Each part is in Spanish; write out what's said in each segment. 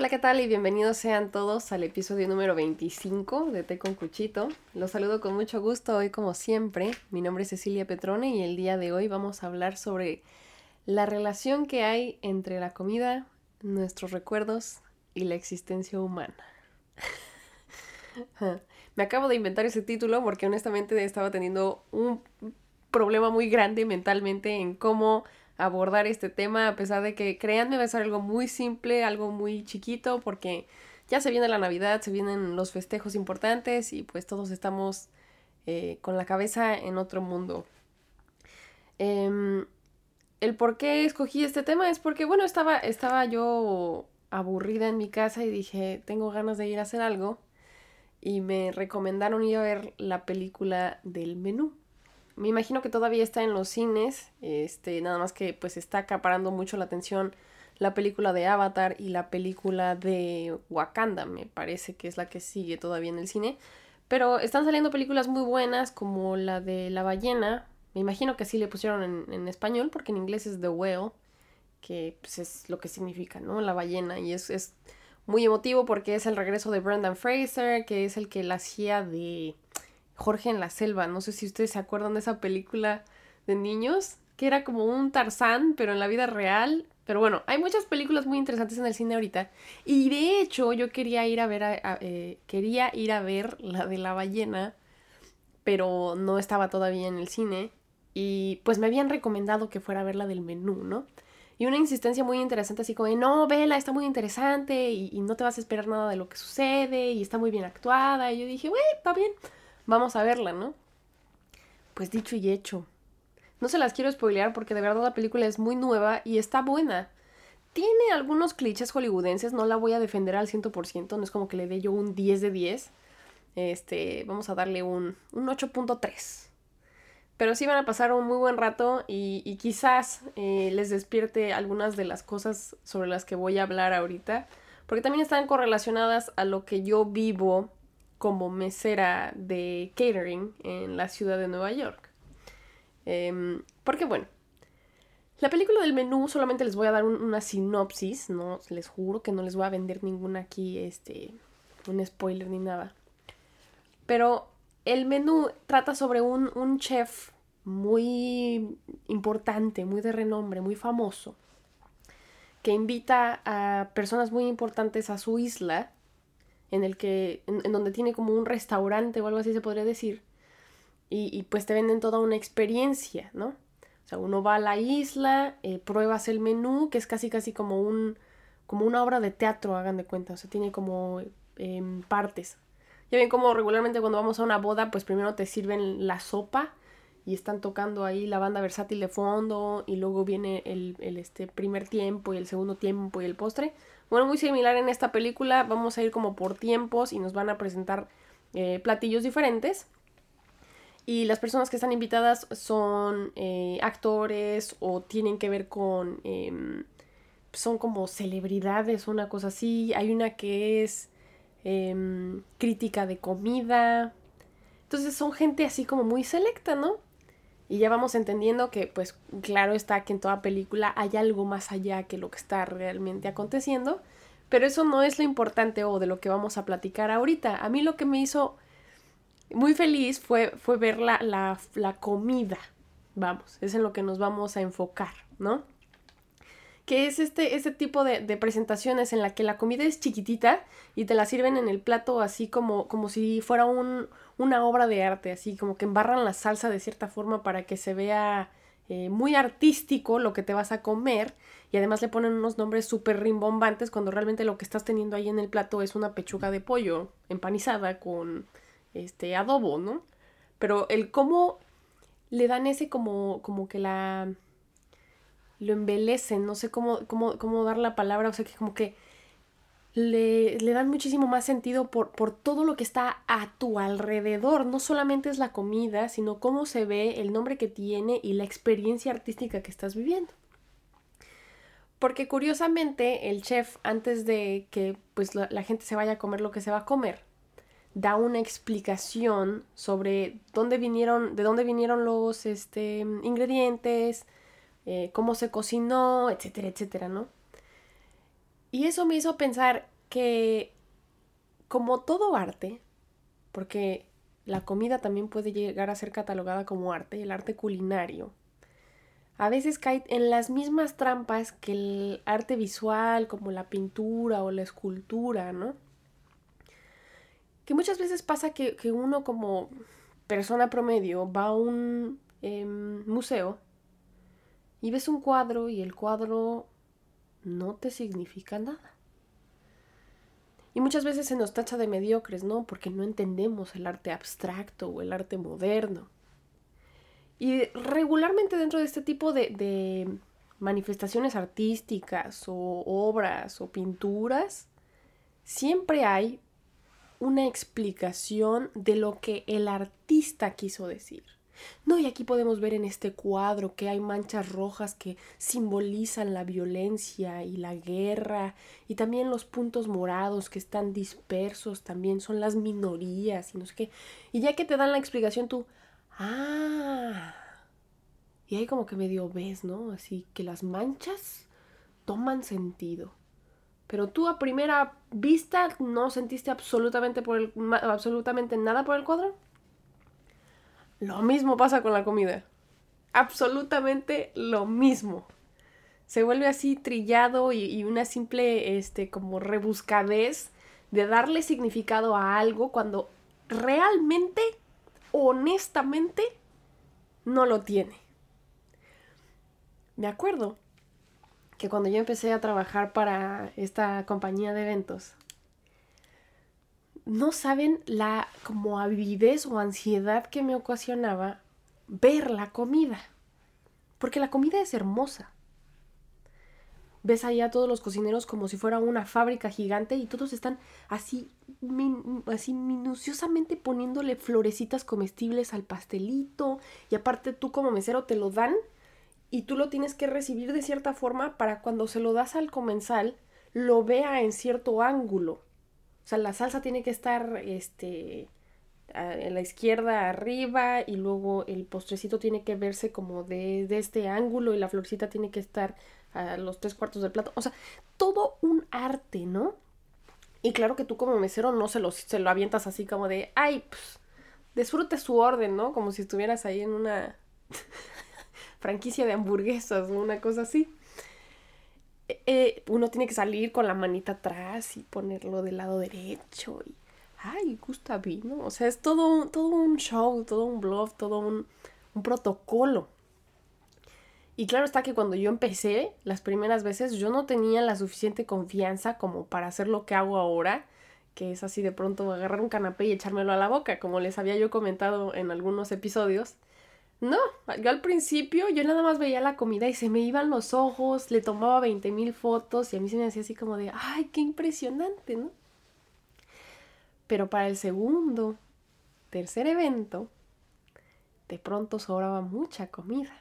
Hola, ¿qué tal? Y bienvenidos sean todos al episodio número 25 de Té con Cuchito. Los saludo con mucho gusto hoy como siempre. Mi nombre es Cecilia Petrone y el día de hoy vamos a hablar sobre la relación que hay entre la comida, nuestros recuerdos y la existencia humana. Me acabo de inventar ese título porque honestamente estaba teniendo un problema muy grande mentalmente en cómo abordar este tema, a pesar de que créanme va a ser algo muy simple, algo muy chiquito, porque ya se viene la Navidad, se vienen los festejos importantes y pues todos estamos eh, con la cabeza en otro mundo. Em, el por qué escogí este tema es porque, bueno, estaba, estaba yo aburrida en mi casa y dije, tengo ganas de ir a hacer algo. Y me recomendaron ir a ver la película del menú. Me imagino que todavía está en los cines, este, nada más que pues está acaparando mucho la atención la película de Avatar y la película de Wakanda, me parece que es la que sigue todavía en el cine. Pero están saliendo películas muy buenas como la de La ballena, me imagino que así le pusieron en, en español porque en inglés es The Whale, que pues, es lo que significa, ¿no? La ballena y es, es muy emotivo porque es el regreso de Brendan Fraser, que es el que la hacía de Jorge en la selva. No sé si ustedes se acuerdan de esa película de niños, que era como un Tarzán, pero en la vida real. Pero bueno, hay muchas películas muy interesantes en el cine ahorita. Y de hecho, yo quería ir a ver, eh, quería ir a ver la de la ballena, pero no estaba todavía en el cine. Y pues me habían recomendado que fuera a ver la del menú, ¿no? Y una insistencia muy interesante, así como de, no, vela, está muy interesante y, y no te vas a esperar nada de lo que sucede y está muy bien actuada. Y yo dije, güey, está bien vamos a verla, ¿no? Pues dicho y hecho. No se las quiero spoilear porque de verdad la película es muy nueva y está buena. Tiene algunos clichés hollywoodenses, no la voy a defender al 100%, no es como que le dé yo un 10 de 10. Este, vamos a darle un, un 8.3. Pero sí van a pasar un muy buen rato y, quizás eh, les despierte algunas de las cosas sobre las que voy a hablar ahorita, porque también están correlacionadas a lo que yo vivo como mesera de catering en la ciudad de Nueva York. Em, porque bueno, la película del menú solamente les voy a dar una sinopsis, no les juro que no les voy a vender ninguna aquí, este, un spoiler ni nada. Pero el menú trata sobre un, un chef muy importante, muy de renombre, muy famoso, que invita a personas muy importantes a su isla en el que, en, donde tiene como un restaurante o algo así se podría decir, y, pues te venden toda una experiencia, ¿no? O sea, uno va a la isla, eh, pruebas el menú, que es casi casi como un, como una obra de teatro, hagan de cuenta, o sea, tiene como em, partes. Ya ven como regularmente cuando vamos a una boda, pues primero te sirven la sopa y están tocando ahí la banda versátil de fondo y luego viene el, el este primer tiempo y el segundo tiempo y el postre. Bueno, muy similar en esta película, vamos a ir como por tiempos y nos van a presentar eh, platillos diferentes. Y las personas que están invitadas son eh, actores o tienen que ver con... Em, son como celebridades, una cosa así. Hay una que es em, crítica de comida. Entonces son gente así como muy selecta, ¿no? Y ya vamos entendiendo que, pues, claro está que en toda película hay algo más allá que lo que está realmente aconteciendo. Pero eso no es lo importante o de lo que vamos a platicar ahorita. A mí lo que me hizo muy feliz fue, fue ver la, la, comida. Vamos, es en lo que nos vamos a enfocar, ¿no? Que es este, este tipo de, presentaciones en la que la comida es chiquitita y te la sirven en el plato así como, como si fuera un, una obra de arte, así como que embarran la salsa de cierta forma para que se vea eh, muy artístico lo que te vas a comer y además le ponen unos nombres súper rimbombantes cuando realmente lo que estás teniendo ahí en el plato es una pechuga de pollo empanizada con este adobo, ¿no? Pero el cómo le dan ese como, como que la lo embelecen, no sé cómo, cómo, cómo dar la palabra, o sea que como que le, dan muchísimo más sentido por, por, todo lo que está a tu alrededor. No solamente es la comida, sino cómo se ve, el nombre que tiene y la experiencia artística que estás viviendo. Porque curiosamente el chef, antes de que pues, la, gente se vaya a comer lo que se va a comer, da una explicación sobre dónde vinieron, de dónde vinieron los este, ingredientes, eh, cómo se cocinó, etcétera, etcétera, ¿no? Y eso me hizo pensar que como todo arte, porque la comida también puede llegar a ser catalogada como arte, el arte culinario, a veces cae en las mismas trampas que el arte visual, como la pintura o la escultura, ¿no? Que muchas veces pasa que, uno como persona promedio va a un em, museo y ves un cuadro y el cuadro no te significa nada. Y muchas veces se nos tacha de mediocres, ¿no? Porque no entendemos el arte abstracto o el arte moderno. Y regularmente dentro de este tipo de, manifestaciones artísticas o obras o pinturas, siempre hay una explicación de lo que el artista quiso decir. No, y aquí podemos ver en este cuadro que hay manchas rojas que simbolizan la violencia y la guerra, y también los puntos morados que están dispersos también son las minorías y no sé qué. Y ya que te dan la explicación tú, Ah. Y ahí como que medio ves, ¿no? Así que las manchas toman sentido. Pero tú a primera vista no sentiste absolutamente, por el, absolutamente nada por el cuadro. Lo mismo pasa con la comida. Absolutamente lo mismo. Se vuelve así trillado y, y una simple, este, como rebuscadez de darle significado a algo cuando realmente honestamente no lo tiene. Me acuerdo que cuando yo empecé a trabajar para esta compañía de eventos, no saben la como avidez o ansiedad que me ocasionaba ver la comida. Porque la comida es hermosa ves ahí a todos los cocineros como si fuera una fábrica gigante y todos están así, así minuciosamente poniéndole florecitas comestibles al pastelito y aparte tú como mesero te lo dan y tú lo tienes que recibir de cierta forma para cuando se lo das al comensal lo vea en cierto ángulo. Sea, la salsa tiene que estar este en la izquierda arriba y luego el postrecito tiene que verse como de, de este ángulo y la florcita tiene que estar a los tres cuartos del plato. O sea, todo un arte, ¿no? Y claro que tú como mesero no se lo, se lo avientas así como de, ay, pues, disfrute su orden, ¿no? Como si estuvieras ahí en una franquicia de hamburguesas o una cosa así. Eh, uno tiene que salir con la manita atrás y ponerlo del lado derecho y, ay, gusta vino. O sea, es todo, todo un show, todo un blog, todo un, un protocolo. Y claro está que cuando yo empecé, las primeras veces, yo no tenía la suficiente confianza como para hacer lo que hago ahora, que es así de pronto agarrar un canapé y echármelo a la boca, como les había yo comentado en algunos episodios. No, yo al principio yo nada más veía la comida y se me iban los ojos, le tomaba 20 mil fotos y a mí se me hacía así como de, ay, qué impresionante, ¿no? Pero para el segundo, tercer evento, de pronto sobraba mucha comida.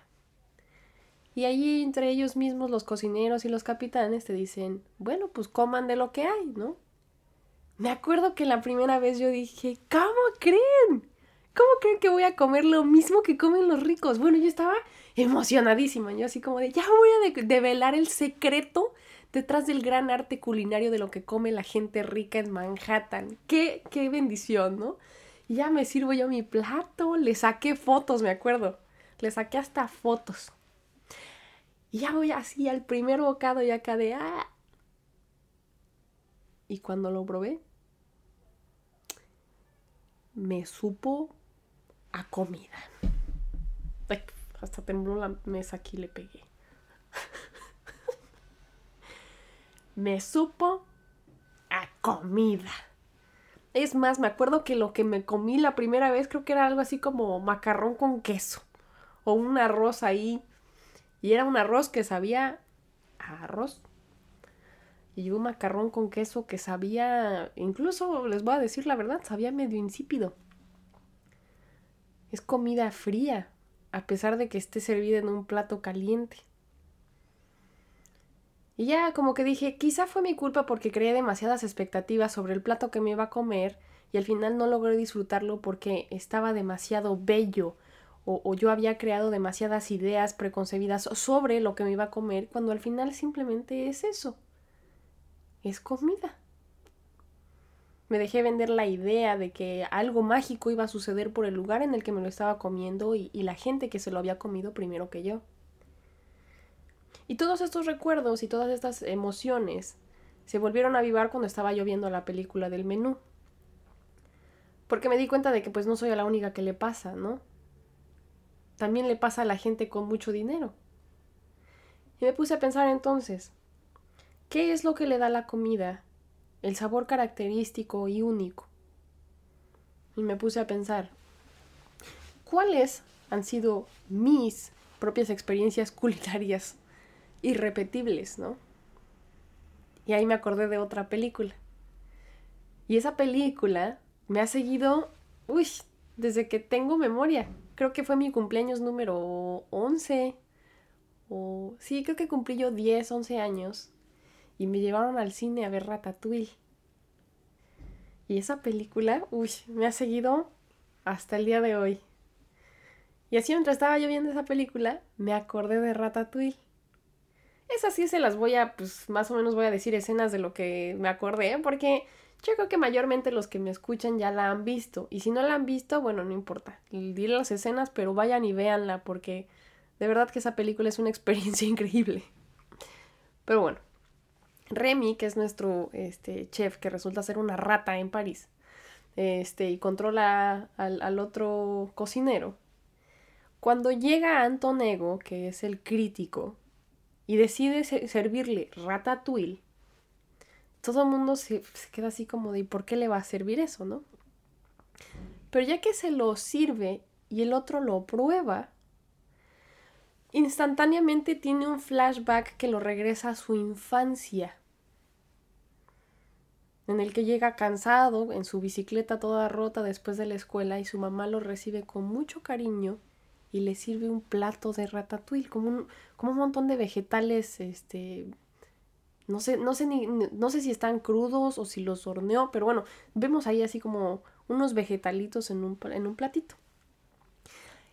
Y allí entre ellos mismos, los cocineros y los capitanes te dicen, bueno, pues coman de lo que hay, ¿no? Me acuerdo que la primera vez yo dije, ¿cómo creen? ¿Cómo creen que voy a comer lo mismo que comen los ricos? Bueno, yo estaba emocionadísima, yo así como de, ya voy a develar el secreto detrás del gran arte culinario de lo que come la gente rica en Manhattan. Qué, qué bendición, ¿no? Y ya me sirvo yo mi plato, le saqué fotos, me acuerdo. Le saqué hasta fotos. Y ya voy así al primer bocado y acá de ah. Y cuando lo probé, me supo a comida. hasta tembló la mesa aquí le pegué. me supo a comida. Es más, me acuerdo que lo que me comí la primera vez creo que era algo así como macarrón con queso. O un arroz ahí y era un arroz que sabía a arroz. Y un macarrón con queso que sabía, incluso les voy a decir la verdad, sabía medio insípido. Es comida fría, a pesar de que esté servida en un plato caliente. Y ya como que dije, quizá fue mi culpa porque creé demasiadas expectativas sobre el plato que me iba a comer y al final no logré disfrutarlo porque estaba demasiado bello o, yo había creado demasiadas ideas preconcebidas sobre lo que me iba a comer, cuando al final simplemente es eso. es comida. Me dejé vender la idea de que algo mágico iba a suceder por el lugar en el que me lo estaba comiendo y, y la gente que se lo había comido primero que yo. Y todos estos recuerdos y todas estas emociones se volvieron a avivar cuando estaba yo viendo la película del menú. Porque me di cuenta de que pues no soy la única que le pasa, ¿no? También le pasa a la gente con mucho dinero. Y me puse a pensar entonces, ¿qué es lo que le da la comida el sabor característico y único? Y me puse a pensar, ¿cuáles han sido mis propias experiencias culinarias irrepetibles, ¿no? Y ahí me acordé de otra película. Y esa película me ha seguido, uy, desde que tengo memoria. Creo que fue mi cumpleaños número 11. O sí, creo que cumplí yo 10, 11 años. Y me llevaron al cine a ver Ratatouille. Y esa película, uy, me ha seguido hasta el día de hoy. Y así mientras estaba yo viendo esa película, me acordé de Ratatouille. Esas sí se las voy a, pues más o menos voy a decir escenas de lo que me acordé, porque yo creo que mayormente los que me escuchan ya la han visto. Y si no la han visto, bueno, no importa. Diré las escenas, pero vayan y véanla porque de verdad que esa película es una experiencia increíble. Pero bueno, Remy, que es nuestro este, chef, que resulta ser una rata en París, este, y controla al, al otro cocinero. Cuando llega Antonego, que es el crítico, y decide servirle ratatouille, todo el mundo se, queda así como de, ¿y por qué le va a servir eso, no? Pero ya que se lo sirve y el otro lo prueba, instantáneamente tiene un flashback que lo regresa a su infancia, en el que llega cansado, en su bicicleta toda rota después de la escuela y su mamá lo recibe con mucho cariño y le sirve un plato de ratatouille, como un, como un montón de vegetales este, no sé, no sé ni, no sé si están crudos o si los horneó, pero bueno, vemos ahí así como unos vegetalitos en un, en un platito.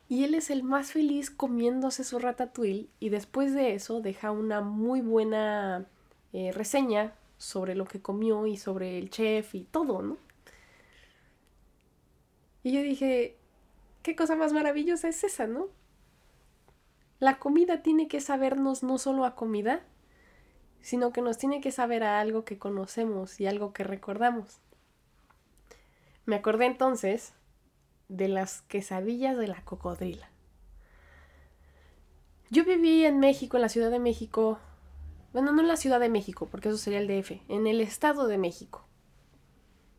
Y él es el más feliz comiéndose su ratatouille y después de eso deja una muy buena eh, reseña sobre lo que comió y sobre el chef y todo, ¿no? Y yo dije, qué cosa más maravillosa es esa, ¿no? La comida tiene que sabernos no solo a comida, sino que nos tiene que saber a algo que conocemos y algo que recordamos. Me acordé entonces de las quesadillas de la cocodrila. Yo viví en México, en la Ciudad de México, bueno, no en la Ciudad de México, porque eso sería el DF, en el Estado de México.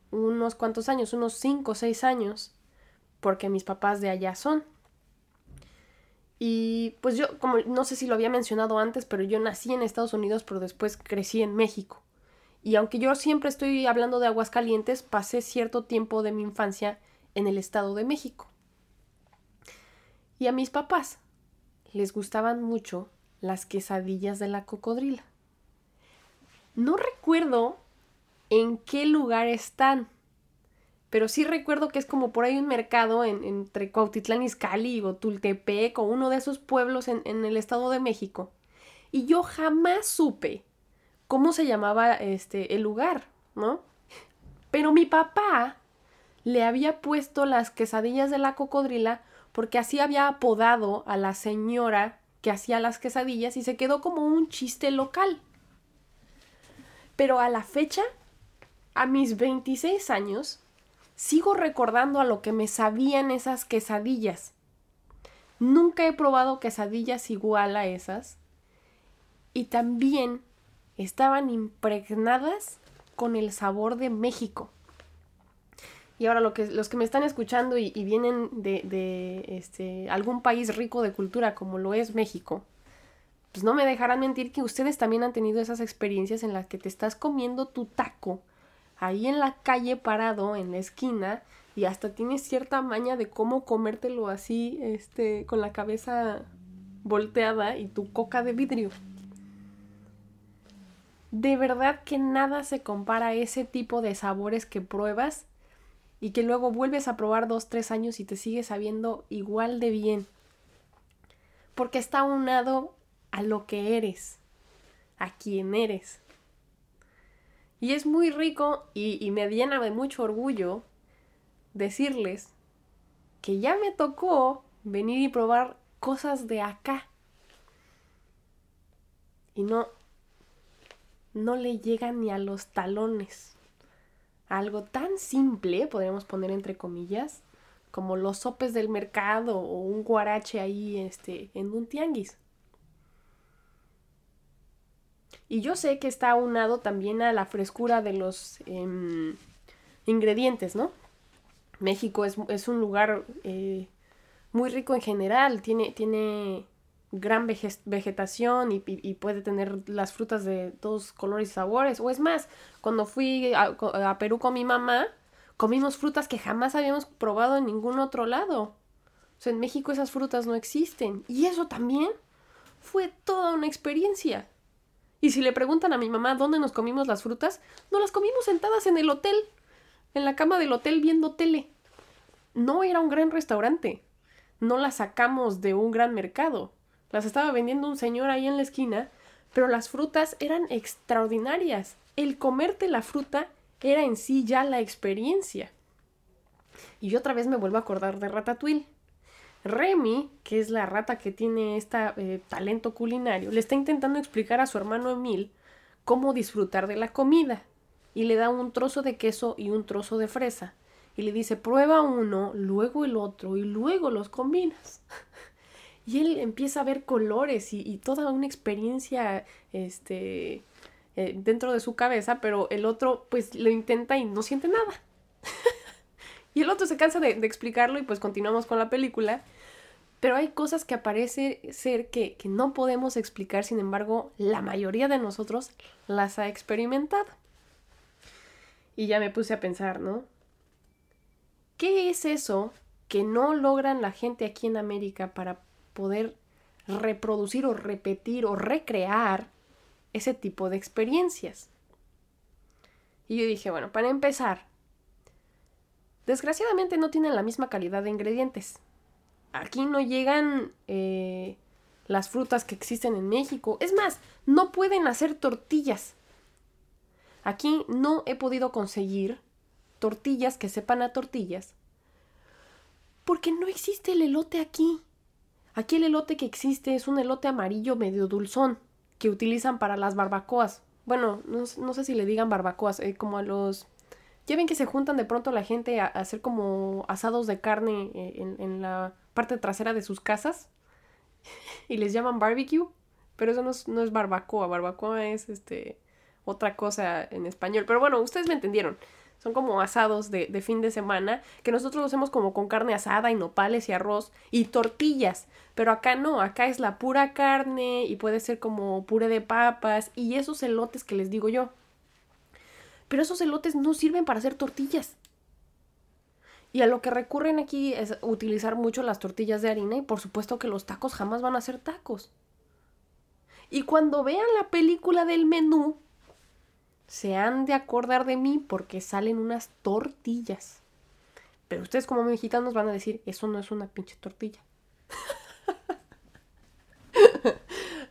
Unos cuantos años, unos 5 o 6 años, porque mis papás de allá son. Y pues yo, como no sé si lo había mencionado antes, pero yo nací en Estados Unidos, pero después crecí en México. Y aunque yo siempre estoy hablando de Aguascalientes, pasé cierto tiempo de mi infancia en el Estado de México. Y a mis papás les gustaban mucho las quesadillas de la cocodrila. No recuerdo en qué lugar están, pero sí recuerdo que es como por ahí un mercado en, entre Cuautitlán Izcalli o Tultepec o uno de esos pueblos en, en, el Estado de México. Y yo jamás supe cómo se llamaba este, el lugar, ¿no? Pero mi papá le había puesto las quesadillas de la cocodrila porque así había apodado a la señora que hacía las quesadillas y se quedó como un chiste local. Pero a la fecha, a mis 26 años, sigo recordando a lo que me sabían esas quesadillas. Nunca he probado quesadillas igual a esas. Y también estaban impregnadas con el sabor de México. Y ahora lo que, los que me están escuchando y, vienen de, de este, algún país rico de cultura como lo es México, pues no me dejarán mentir que ustedes también han tenido esas experiencias en las que te estás comiendo tu taco ahí en la calle parado en la esquina y hasta tienes cierta maña de cómo comértelo así, este, con la cabeza volteada y tu coca de vidrio. De verdad que nada se compara a ese tipo de sabores que pruebas y que luego vuelves a probar dos, tres años y te sigue sabiendo igual de bien. Porque está unado a lo que eres, a quien eres. Y es muy rico y, y me llena de mucho orgullo decirles que ya me tocó venir y probar cosas de acá. Y no, no le llega ni a los talones. Algo tan simple, podríamos poner entre comillas, como los sopes del mercado o un guarache ahí este, en un tianguis. Y yo sé que está aunado también a la frescura de los em, ingredientes, ¿no? México es, un lugar eh, muy rico en general, tiene, tiene gran vegetación y, puede tener las frutas de todos colores y sabores. O es más, cuando fui a, a, Perú con mi mamá, comimos frutas que jamás habíamos probado en ningún otro lado. O sea, en México esas frutas no existen. Y eso también fue toda una experiencia. Y si le preguntan a mi mamá dónde nos comimos las frutas, no las comimos sentadas en el hotel, en la cama del hotel viendo tele. No era un gran restaurante. No las sacamos de un gran mercado. Las estaba vendiendo un señor ahí en la esquina, pero las frutas eran extraordinarias. El comerte la fruta era en sí ya la experiencia. Y otra vez me vuelvo a acordar de Ratatouille. Remy, que es la rata que tiene este talento culinario, le está intentando explicar a su hermano Emil cómo disfrutar de la comida. Y le da un trozo de queso y un trozo de fresa. Y le dice, prueba uno, luego el otro y luego los combinas. y él empieza a ver colores y, toda una experiencia este, eh, dentro de su cabeza, pero el otro pues lo intenta y no siente nada. y el otro se cansa de, explicarlo y pues continuamos con la película. Pero hay cosas que aparece ser que, que no podemos explicar, sin embargo, la mayoría de nosotros las ha experimentado. Y ya me puse a pensar, ¿no? ¿Qué es eso que no logran la gente aquí en América para poder reproducir o repetir o recrear ese tipo de experiencias. Y yo dije, bueno, para empezar, desgraciadamente no tienen la misma calidad de ingredientes. Aquí no llegan eh, las frutas que existen en México. Es más, no pueden hacer tortillas. Aquí no he podido conseguir tortillas que sepan a tortillas porque no existe el elote aquí. Aquí el elote que existe es un elote amarillo medio dulzón que utilizan para las barbacoas. Bueno, no, sé si le digan barbacoas, eh, como a los... Ya ven que se juntan de pronto la gente a, hacer como asados de carne eh, en, la parte trasera de sus casas y les llaman barbecue, pero eso no es, no es barbacoa, barbacoa es este otra cosa en español. Pero bueno, ustedes me entendieron. Son como asados de, de, fin de semana, que nosotros lo hacemos como con carne asada y nopales y arroz y tortillas. Pero acá no, acá es la pura carne y puede ser como puré de papas y esos elotes que les digo yo. Pero esos elotes no sirven para hacer tortillas. Y a lo que recurren aquí es utilizar mucho las tortillas de harina y por supuesto que los tacos jamás van a ser tacos. Y cuando vean la película del menú, se han de acordar de mí porque salen unas tortillas. Pero ustedes como mexicanos van a decir, eso no es una pinche tortilla.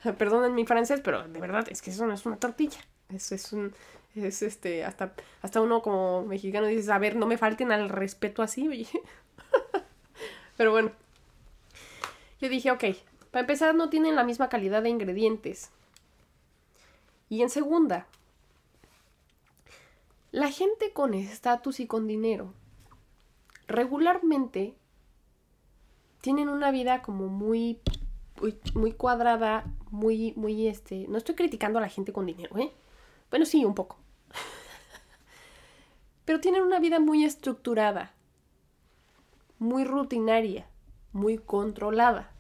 Perdonen mi francés, pero de verdad es que eso no es una tortilla. Eso es un, es este, hasta, hasta uno como mexicano dice, a ver, no me falten al respeto así, pero bueno. Yo dije, ok, para empezar no tienen la misma calidad de ingredientes. Y en segunda, la gente con estatus y con dinero regularmente tienen una vida como muy, muy, cuadrada, muy, muy, este... No estoy criticando a la gente con dinero, ¿eh? Bueno, sí, un poco. Pero tienen una vida muy estructurada, muy rutinaria, muy controlada.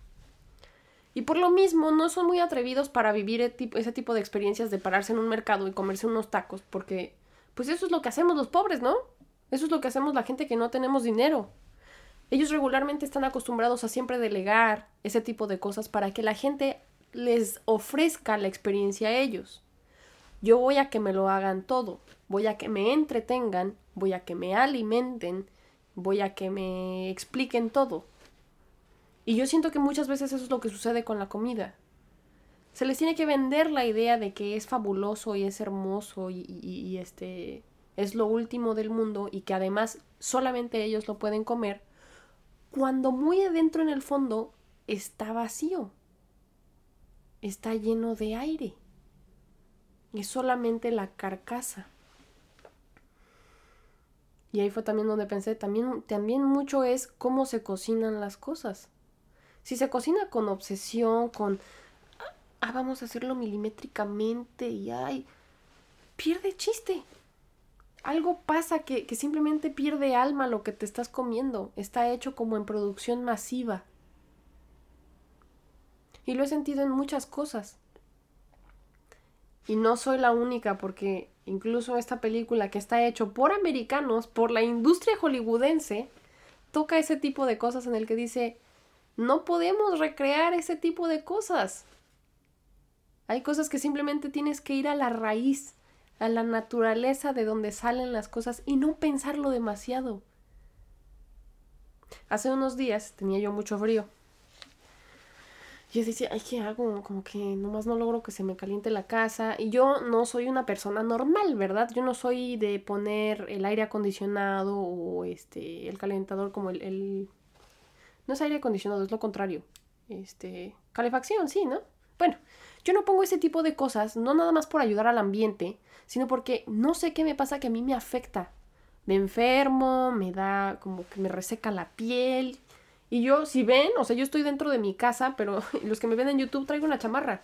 Y por lo mismo no son muy atrevidos para vivir ese tipo de experiencias de pararse en un mercado y comerse unos tacos, porque pues eso es lo que hacemos los pobres, ¿no? Eso es lo que hacemos la gente que no tenemos dinero. Ellos regularmente están acostumbrados a siempre delegar ese tipo de cosas para que la gente les ofrezca la experiencia a ellos. Yo voy a que me lo hagan todo, voy a que me entretengan, voy a que me alimenten, voy a que me expliquen todo. Y yo siento que muchas veces eso es lo que sucede con la comida. Se les tiene que vender la idea de que es fabuloso y es hermoso y, y este es lo último del mundo y que además solamente ellos lo pueden comer, cuando muy adentro en el fondo está vacío, está lleno de aire, es solamente la carcasa. Y ahí fue también donde pensé, también, también mucho es cómo se cocinan las cosas. Si se cocina con obsesión, con, ah, vamos a hacerlo milimétricamente y ay, pierde chiste. Algo pasa que, que simplemente pierde alma lo que te estás comiendo. Está hecho como en producción masiva. Y lo he sentido en muchas cosas. Y no soy la única porque incluso esta película que está hecho por americanos, por la industria hollywoodense, toca ese tipo de cosas en el que dice, no podemos recrear ese tipo de cosas. Hay cosas que simplemente tienes que ir a la raíz, a la naturaleza de donde salen las cosas y no pensarlo demasiado. Hace unos días tenía yo mucho frío yo decía, ay, ¿qué hago? Como que nomás no logro que se me caliente la casa. Y yo no soy una persona normal, ¿verdad? Yo no soy de poner el aire acondicionado o este el calentador como el, el... No es aire acondicionado, es lo contrario. Este... Calefacción, sí, ¿no? Bueno, yo no pongo ese tipo de cosas, no nada más por ayudar al ambiente, sino porque no sé qué me pasa que a mí me afecta. Me enfermo, me da como que me reseca la piel, y yo, si ven, o sea, yo estoy dentro de mi casa, pero los que me ven en YouTube traigo una chamarra.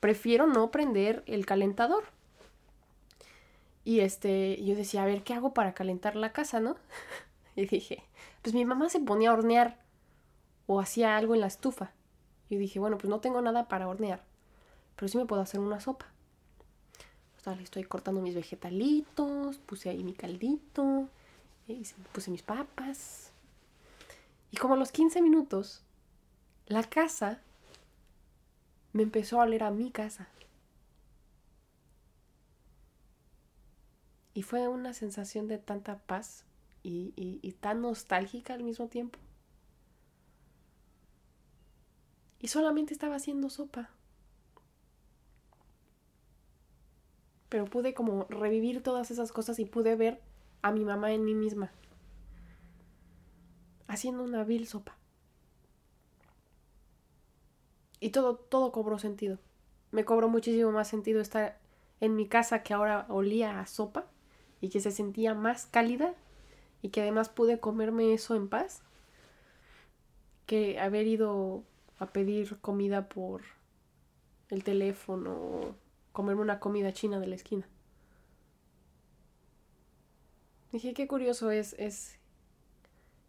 Prefiero no prender el calentador. Y este, yo decía, a ver, ¿qué hago para calentar la casa, no? y dije, pues mi mamá se ponía a hornear o hacía algo en la estufa. Y dije, bueno, pues no tengo nada para hornear, pero sí me puedo hacer una sopa. Estoy cortando mis vegetalitos, puse ahí mi caldito, eh, puse mis papas, y como a los 15 minutos, la casa me empezó a oler a mi casa. Y fue una sensación de tanta paz y, y, tan nostálgica al mismo tiempo. Y solamente estaba haciendo sopa. Pero pude como revivir todas esas cosas y pude ver a mi mamá en mí misma haciendo una vil sopa. Y todo, todo cobró sentido. Me cobró muchísimo más sentido estar en mi casa que ahora olía a sopa y que se sentía más cálida y que además pude comerme eso en paz que haber ido a pedir comida por el teléfono comerme una comida china de la esquina. Dije, qué curioso es, es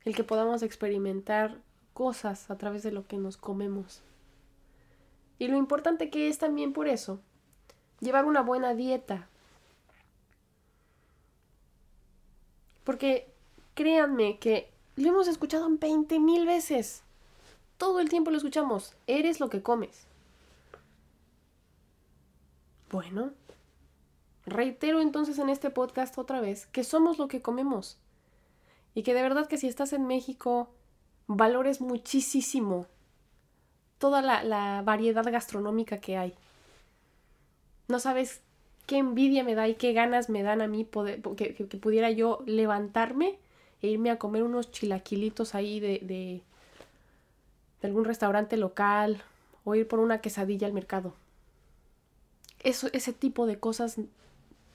el que podamos experimentar cosas a través de lo que nos comemos. Y lo importante que es también por eso, llevar una buena dieta. Porque créanme que lo hemos escuchado 20 mil veces. Todo el tiempo lo escuchamos. Eres lo que comes. Bueno, reitero entonces en este podcast otra vez que somos lo que comemos. Y que de verdad que si estás en México, valores muchísimo toda la, variedad gastronómica que hay. No sabes qué envidia me da y qué ganas me dan a mí poder, que, pudiera yo levantarme e irme a comer unos chilaquilitos ahí de, algún restaurante local o ir por una quesadilla al mercado. Eso, ese tipo de cosas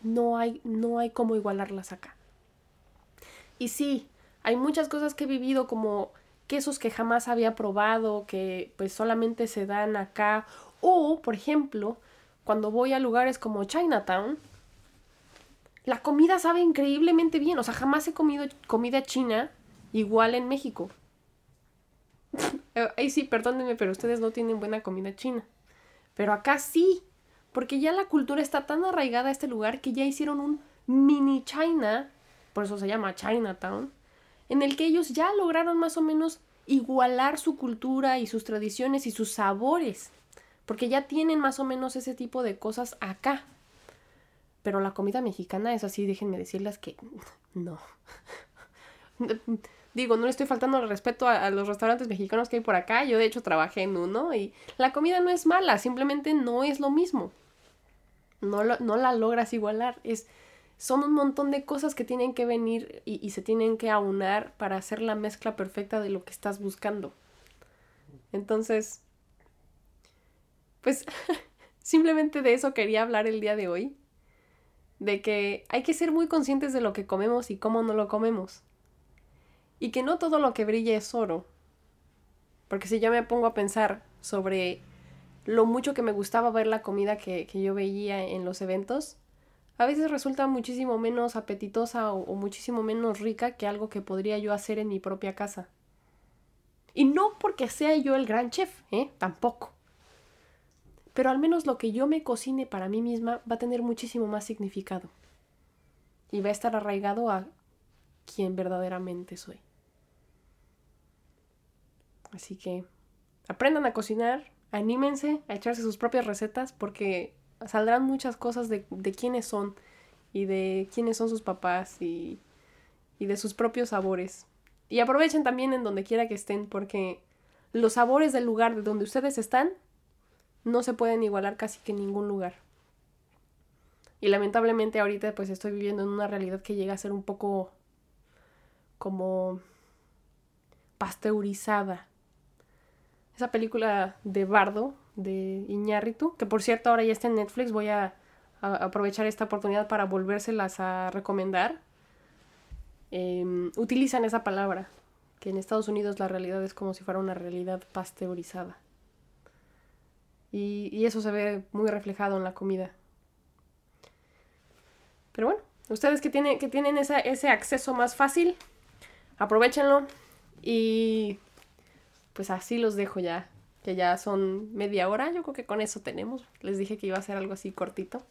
no hay, no hay cómo igualarlas acá. Y sí, hay muchas cosas que he vivido como quesos que jamás había probado, que pues solamente se dan acá. O, por ejemplo, cuando voy a lugares como Chinatown, la comida sabe increíblemente bien. O sea, jamás he comido comida china igual en México. Ahí sí, perdónenme, pero ustedes no tienen buena comida china. Pero acá sí, porque ya la cultura está tan arraigada a este lugar que ya hicieron un mini China, por eso se llama Chinatown, en el que ellos ya lograron más o menos igualar su cultura y sus tradiciones y sus sabores, porque ya tienen más o menos ese tipo de cosas acá. Pero la comida mexicana es así, déjenme decirles que no. Digo, no le estoy faltando el respeto a, los restaurantes mexicanos que hay por acá. Yo de hecho trabajé en uno y la comida no es mala, simplemente no es lo mismo. No, no la logras igualar. Es, son un montón de cosas que tienen que venir y, y se tienen que aunar para hacer la mezcla perfecta de lo que estás buscando. Entonces, pues simplemente de eso quería hablar el día de hoy. De que hay que ser muy conscientes de lo que comemos y cómo no lo comemos y que no todo lo que brilla es oro. Porque si yo me pongo a pensar sobre lo mucho que me gustaba ver la comida que, yo veía en los eventos, a veces resulta muchísimo menos apetitosa o, muchísimo menos rica que algo que podría yo hacer en mi propia casa. Y no porque sea yo el gran chef, ¿eh? Tampoco. Pero al menos lo que yo me cocine para mí misma va a tener muchísimo más significado. Y va a estar arraigado a quien verdaderamente soy. Así que aprendan a cocinar, anímense a echarse sus propias recetas porque saldrán muchas cosas de, quiénes son y de quiénes son sus papás y, y de sus propios sabores. Y aprovechen también en donde quiera que estén porque los sabores del lugar de donde ustedes están no se pueden igualar casi que en ningún lugar. Y lamentablemente ahorita pues estoy viviendo en una realidad que llega a ser un poco como pasteurizada esa película de Bardo de Iñárritu, que por cierto ahora ya está en Netflix, voy a, aprovechar esta oportunidad para volvérselas a recomendar. Em, utilizan esa palabra, que en Estados Unidos la realidad es como si fuera una realidad pasteurizada. Y, eso se ve muy reflejado en la comida. Pero bueno, ustedes que, tienen, que tienen ese acceso más fácil, aprovechenlo y pues así los dejo ya, que ya son media hora, yo creo que con eso tenemos. Les dije que iba a ser algo así cortito,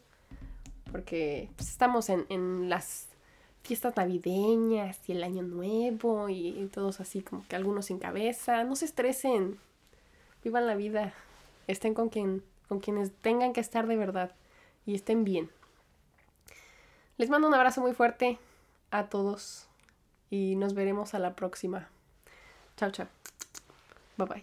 porque pues, estamos en, las fiestas navideñas y el año nuevo y, todos así como que algunos sin cabeza. No se estresen, vivan la vida, estén con, quien, con quienes tengan que estar de verdad y estén bien. Les mando un abrazo muy fuerte a todos y nos veremos a la próxima. Chao, chao. Bye bye.